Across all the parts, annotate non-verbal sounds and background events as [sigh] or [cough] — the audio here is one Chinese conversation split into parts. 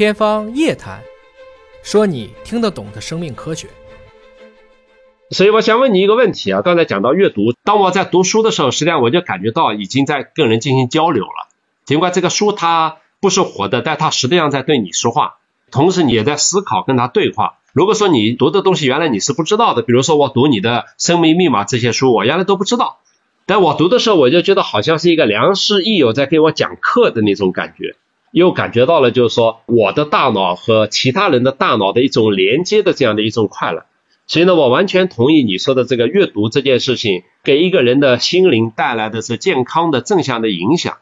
天方夜谭，说你听得懂的生命科学。所以我想问你一个问题啊，刚才讲到阅读，当我在读书的时候，实际上我就感觉到已经在跟人进行交流了。尽管这个书它不是活的，但它实际上在对你说话，同时你也在思考跟他对话。如果说你读的东西原来你是不知道的，比如说我读你的生命密码这些书，我原来都不知道，但我读的时候我就觉得好像是一个良师益友在给我讲课的那种感觉，又感觉到了就是说我的大脑和其他人的大脑的一种连接的这样的一种快乐。所以呢，我完全同意你说的这个阅读这件事情，给一个人的心灵带来的是健康的正向的影响。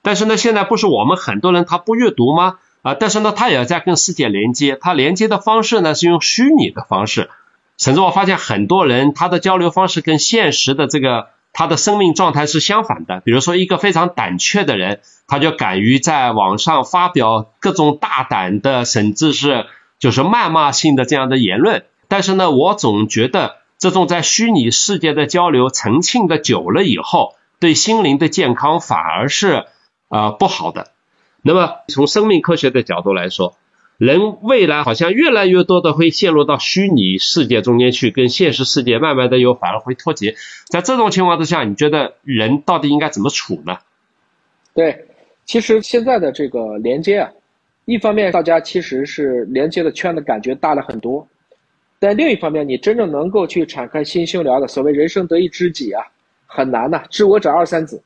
但是呢，现在不是我们很多人他不阅读吗？啊，但是呢，他也在跟世界连接，他连接的方式呢是用虚拟的方式，甚至我发现很多人他的交流方式跟现实的这个他的生命状态是相反的。比如说一个非常胆怯的人，他就敢于在网上发表各种大胆的，甚至是就是谩骂性的这样的言论。但是呢，我总觉得这种在虚拟世界的交流沉浸的久了以后，对心灵的健康反而是啊不好的。那么从生命科学的角度来说，人未来好像越来越多的会陷入到虚拟世界中间去，跟现实世界慢慢的又反而会脱节。在这种情况之下，你觉得人到底应该怎么处呢？对，其实现在的这个连接啊，一方面大家其实是连接的圈的感觉大了很多。但另一方面，你真正能够去敞开心胸聊的所谓人生得一知己啊，很难呐。知我者二三子。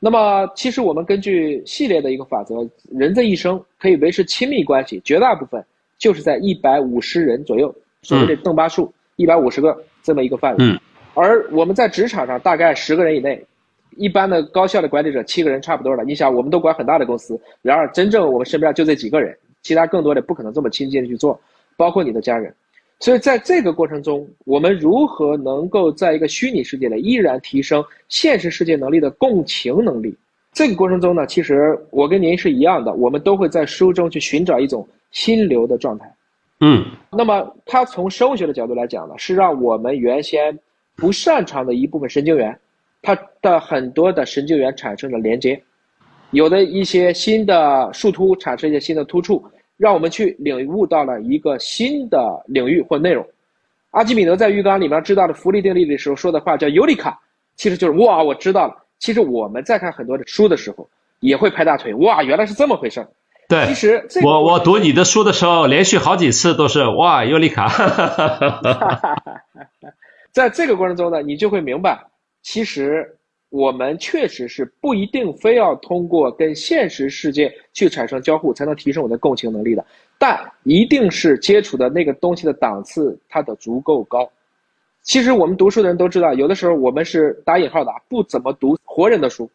那么，其实我们根据系列的一个法则，人这一生可以维持亲密关系，绝大部分就是在一百五十人左右，所谓的邓巴数，一百五十个这么一个范围。嗯。而我们在职场上大概十个人以内，一般的高效的管理者七个人差不多了。你想，我们都管很大的公司，然而真正我们身边就这几个人，其他更多的不可能这么亲近的去做，包括你的家人。所以，在这个过程中，我们如何能够在一个虚拟世界里依然提升现实世界能力的共情能力？这个过程中呢，其实我跟您是一样的，我们都会在书中去寻找一种心流的状态。嗯，那么它从生物学的角度来讲呢，是让我们原先不擅长的一部分神经元，它的很多的神经元产生了连接，有的一些新的树突产生一些新的突触。让我们去领悟到了一个新的领域或内容。阿基米德在浴缸里面知道的浮力定律的时候说的话叫尤里卡，其实就是哇，我知道了。其实我们在看很多的书的时候，也会拍大腿，哇，原来是这么回事儿。对，其实我我读你的书的时候，连续好几次都是哇，尤里卡。[laughs] [laughs] 在这个过程中呢，你就会明白，其实。我们确实是不一定非要通过跟现实世界去产生交互才能提升我的共情能力的，但一定是接触的那个东西的档次它的足够高。其实我们读书的人都知道，有的时候我们是打引号的不怎么读活人的书，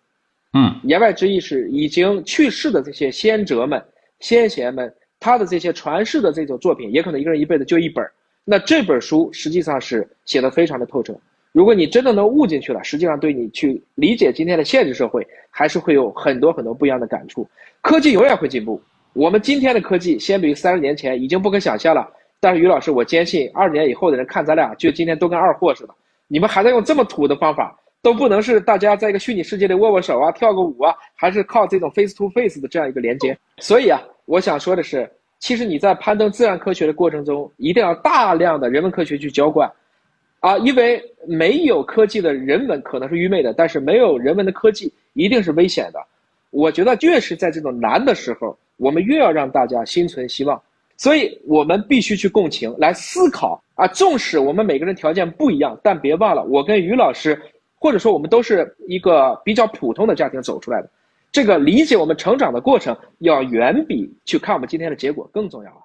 嗯，言外之意是已经去世的这些先哲们、先贤们他的这些传世的这种作品，也可能一个人一辈子就一本那这本书实际上是写的非常的透彻。如果你真的能悟进去了，实际上对你去理解今天的现实社会，还是会有很多很多不一样的感触。科技永远会进步，我们今天的科技相比于三十年前已经不可想象了。但是于老师，我坚信二十年以后的人看咱俩，就今天都跟二货似的。你们还在用这么土的方法，都不能是大家在一个虚拟世界里握握手啊、跳个舞啊，还是靠这种 face to face 的这样一个连接。所以啊，我想说的是，其实你在攀登自然科学的过程中，一定要大量的人文科学去浇灌。啊，因为没有科技的人文可能是愚昧的，但是没有人文的科技一定是危险的。我觉得越是在这种难的时候，我们越要让大家心存希望。所以我们必须去共情，来思考啊。纵使我们每个人条件不一样，但别忘了，我跟于老师，或者说我们都是一个比较普通的家庭走出来的。这个理解我们成长的过程，要远比去看我们今天的结果更重要啊。